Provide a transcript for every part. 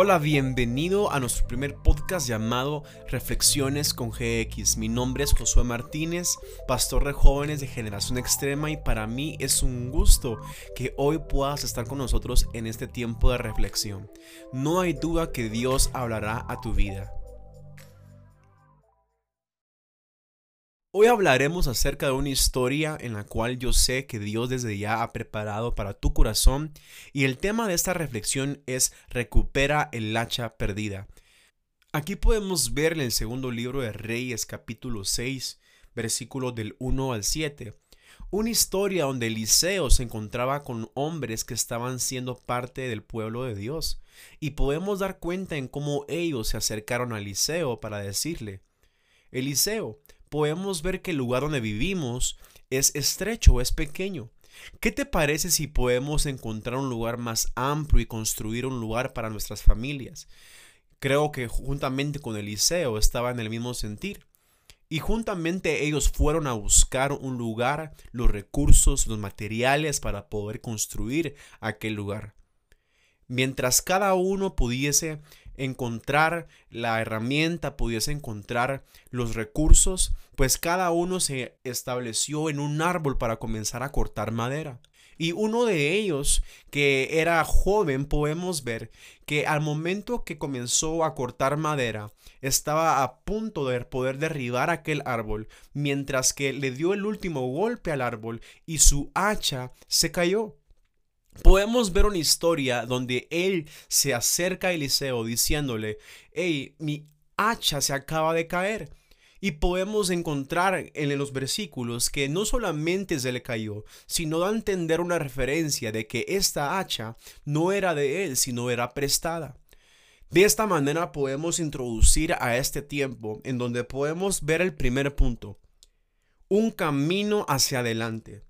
Hola, bienvenido a nuestro primer podcast llamado Reflexiones con GX. Mi nombre es Josué Martínez, pastor de jóvenes de generación extrema y para mí es un gusto que hoy puedas estar con nosotros en este tiempo de reflexión. No hay duda que Dios hablará a tu vida. Hoy hablaremos acerca de una historia en la cual yo sé que Dios desde ya ha preparado para tu corazón y el tema de esta reflexión es recupera el hacha perdida. Aquí podemos ver en el segundo libro de Reyes capítulo 6 versículos del 1 al 7 una historia donde Eliseo se encontraba con hombres que estaban siendo parte del pueblo de Dios y podemos dar cuenta en cómo ellos se acercaron a Eliseo para decirle Eliseo, podemos ver que el lugar donde vivimos es estrecho, es pequeño. ¿Qué te parece si podemos encontrar un lugar más amplio y construir un lugar para nuestras familias? Creo que juntamente con Eliseo estaba en el mismo sentir. Y juntamente ellos fueron a buscar un lugar, los recursos, los materiales para poder construir aquel lugar. Mientras cada uno pudiese encontrar la herramienta, pudiese encontrar los recursos, pues cada uno se estableció en un árbol para comenzar a cortar madera. Y uno de ellos, que era joven, podemos ver que al momento que comenzó a cortar madera, estaba a punto de poder derribar aquel árbol, mientras que le dio el último golpe al árbol y su hacha se cayó podemos ver una historia donde él se acerca a Eliseo diciéndole, hey, mi hacha se acaba de caer. Y podemos encontrar en los versículos que no solamente se le cayó, sino da a entender una referencia de que esta hacha no era de él, sino era prestada. De esta manera podemos introducir a este tiempo en donde podemos ver el primer punto, un camino hacia adelante.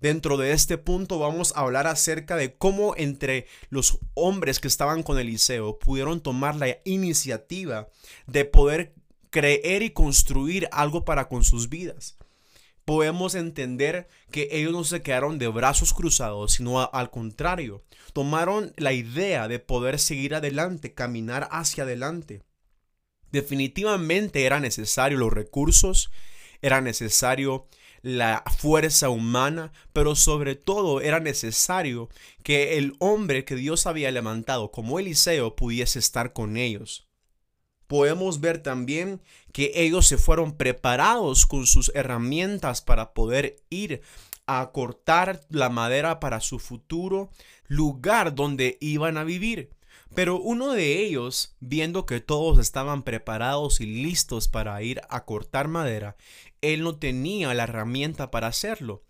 Dentro de este punto vamos a hablar acerca de cómo entre los hombres que estaban con Eliseo pudieron tomar la iniciativa de poder creer y construir algo para con sus vidas. Podemos entender que ellos no se quedaron de brazos cruzados, sino al contrario, tomaron la idea de poder seguir adelante, caminar hacia adelante. Definitivamente era necesario los recursos, era necesario la fuerza humana, pero sobre todo era necesario que el hombre que Dios había levantado como Eliseo pudiese estar con ellos. Podemos ver también que ellos se fueron preparados con sus herramientas para poder ir a cortar la madera para su futuro lugar donde iban a vivir. Pero uno de ellos, viendo que todos estaban preparados y listos para ir a cortar madera, él no tenía la herramienta para hacerlo,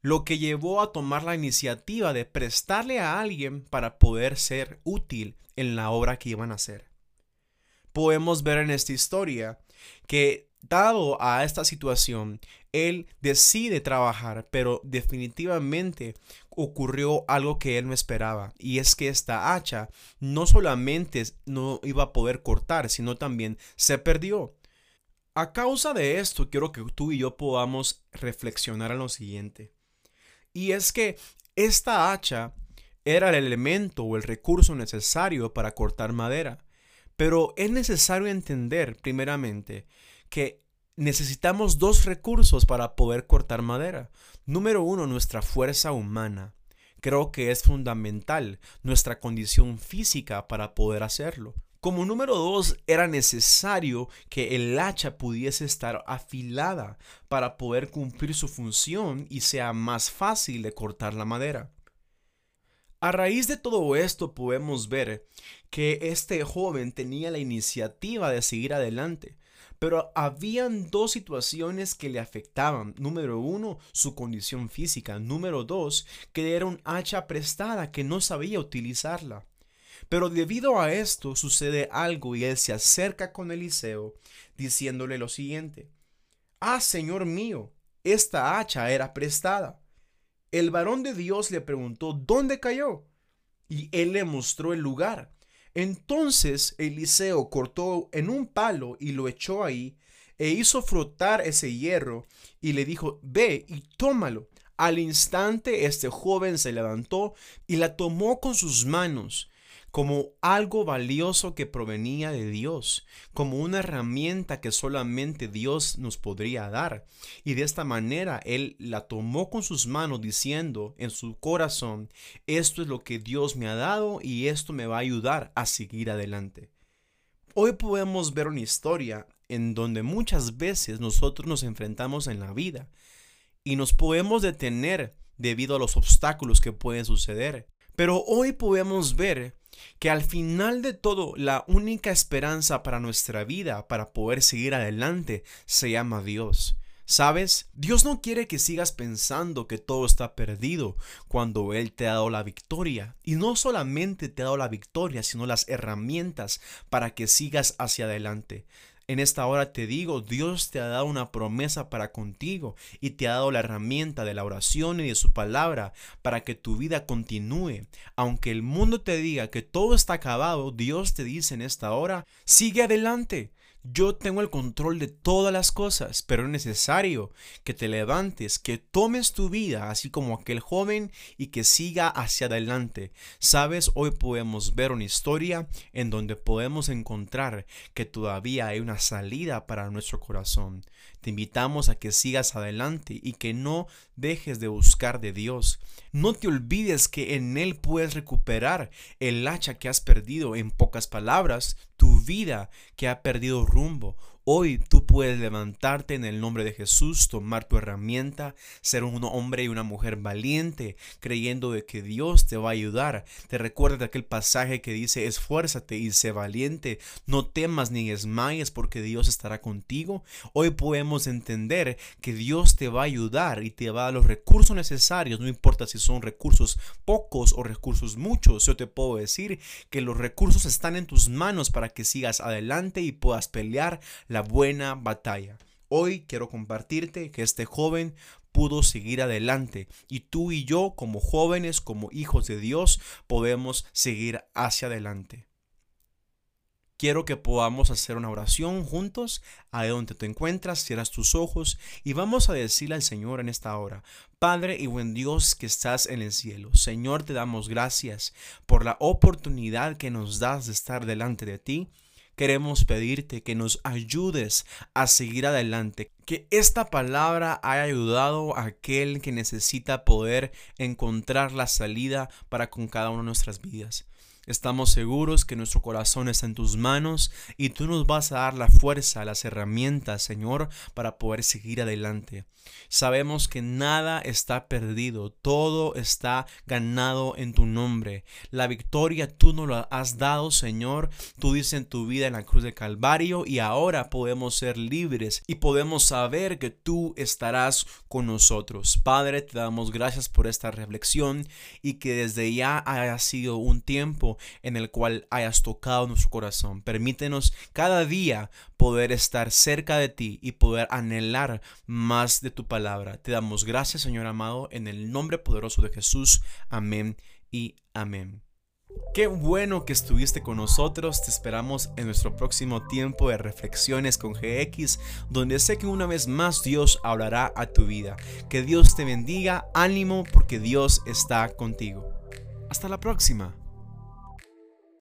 lo que llevó a tomar la iniciativa de prestarle a alguien para poder ser útil en la obra que iban a hacer. Podemos ver en esta historia que dado a esta situación, él decide trabajar, pero definitivamente ocurrió algo que él no esperaba, y es que esta hacha no solamente no iba a poder cortar, sino también se perdió. A causa de esto, quiero que tú y yo podamos reflexionar en lo siguiente. Y es que esta hacha era el elemento o el recurso necesario para cortar madera. Pero es necesario entender, primeramente, que necesitamos dos recursos para poder cortar madera. Número uno, nuestra fuerza humana. Creo que es fundamental nuestra condición física para poder hacerlo. Como número dos, era necesario que el hacha pudiese estar afilada para poder cumplir su función y sea más fácil de cortar la madera. A raíz de todo esto podemos ver que este joven tenía la iniciativa de seguir adelante, pero habían dos situaciones que le afectaban. Número uno, su condición física. Número dos, que era un hacha prestada que no sabía utilizarla. Pero debido a esto sucede algo y él se acerca con Eliseo diciéndole lo siguiente. Ah, Señor mío, esta hacha era prestada. El varón de Dios le preguntó, ¿dónde cayó? Y él le mostró el lugar. Entonces Eliseo cortó en un palo y lo echó ahí, e hizo frotar ese hierro, y le dijo, ve y tómalo. Al instante este joven se levantó y la tomó con sus manos, como algo valioso que provenía de Dios, como una herramienta que solamente Dios nos podría dar. Y de esta manera Él la tomó con sus manos diciendo en su corazón, esto es lo que Dios me ha dado y esto me va a ayudar a seguir adelante. Hoy podemos ver una historia en donde muchas veces nosotros nos enfrentamos en la vida y nos podemos detener debido a los obstáculos que pueden suceder. Pero hoy podemos ver que al final de todo la única esperanza para nuestra vida, para poder seguir adelante, se llama Dios. ¿Sabes? Dios no quiere que sigas pensando que todo está perdido cuando Él te ha dado la victoria. Y no solamente te ha dado la victoria, sino las herramientas para que sigas hacia adelante. En esta hora te digo, Dios te ha dado una promesa para contigo y te ha dado la herramienta de la oración y de su palabra para que tu vida continúe. Aunque el mundo te diga que todo está acabado, Dios te dice en esta hora, sigue adelante. Yo tengo el control de todas las cosas, pero es necesario que te levantes, que tomes tu vida, así como aquel joven, y que siga hacia adelante. Sabes, hoy podemos ver una historia en donde podemos encontrar que todavía hay una salida para nuestro corazón. Te invitamos a que sigas adelante y que no dejes de buscar de Dios. No te olvides que en Él puedes recuperar el hacha que has perdido. En pocas palabras, tu vida que ha perdido rumbo. Hoy tú puedes levantarte en el nombre de Jesús, tomar tu herramienta, ser un hombre y una mujer valiente, creyendo de que Dios te va a ayudar. Te recuerdas de aquel pasaje que dice, esfuérzate y sé valiente, no temas ni desmayes porque Dios estará contigo. Hoy podemos entender que Dios te va a ayudar y te va a dar los recursos necesarios, no importa si son recursos pocos o recursos muchos. Yo te puedo decir que los recursos están en tus manos para que sigas adelante y puedas pelear buena batalla. Hoy quiero compartirte que este joven pudo seguir adelante y tú y yo como jóvenes, como hijos de Dios, podemos seguir hacia adelante. Quiero que podamos hacer una oración juntos, a donde te encuentras, cierras tus ojos y vamos a decirle al Señor en esta hora, Padre y buen Dios que estás en el cielo, Señor te damos gracias por la oportunidad que nos das de estar delante de ti queremos pedirte que nos ayudes a seguir adelante. Que esta palabra haya ayudado a aquel que necesita poder encontrar la salida para con cada una de nuestras vidas. Estamos seguros que nuestro corazón está en tus manos y tú nos vas a dar la fuerza, las herramientas, Señor, para poder seguir adelante. Sabemos que nada está perdido, todo está ganado en tu nombre. La victoria tú nos la has dado, Señor. Tú dices en tu vida en la cruz de Calvario y ahora podemos ser libres y podemos saber que tú estarás con nosotros. Padre, te damos gracias por esta reflexión y que desde ya haya sido un tiempo en el cual hayas tocado nuestro corazón. Permítenos cada día poder estar cerca de ti y poder anhelar más de tu palabra. Te damos gracias, Señor amado, en el nombre poderoso de Jesús. Amén y amén. Qué bueno que estuviste con nosotros. Te esperamos en nuestro próximo tiempo de reflexiones con GX, donde sé que una vez más Dios hablará a tu vida. Que Dios te bendiga, ánimo, porque Dios está contigo. Hasta la próxima.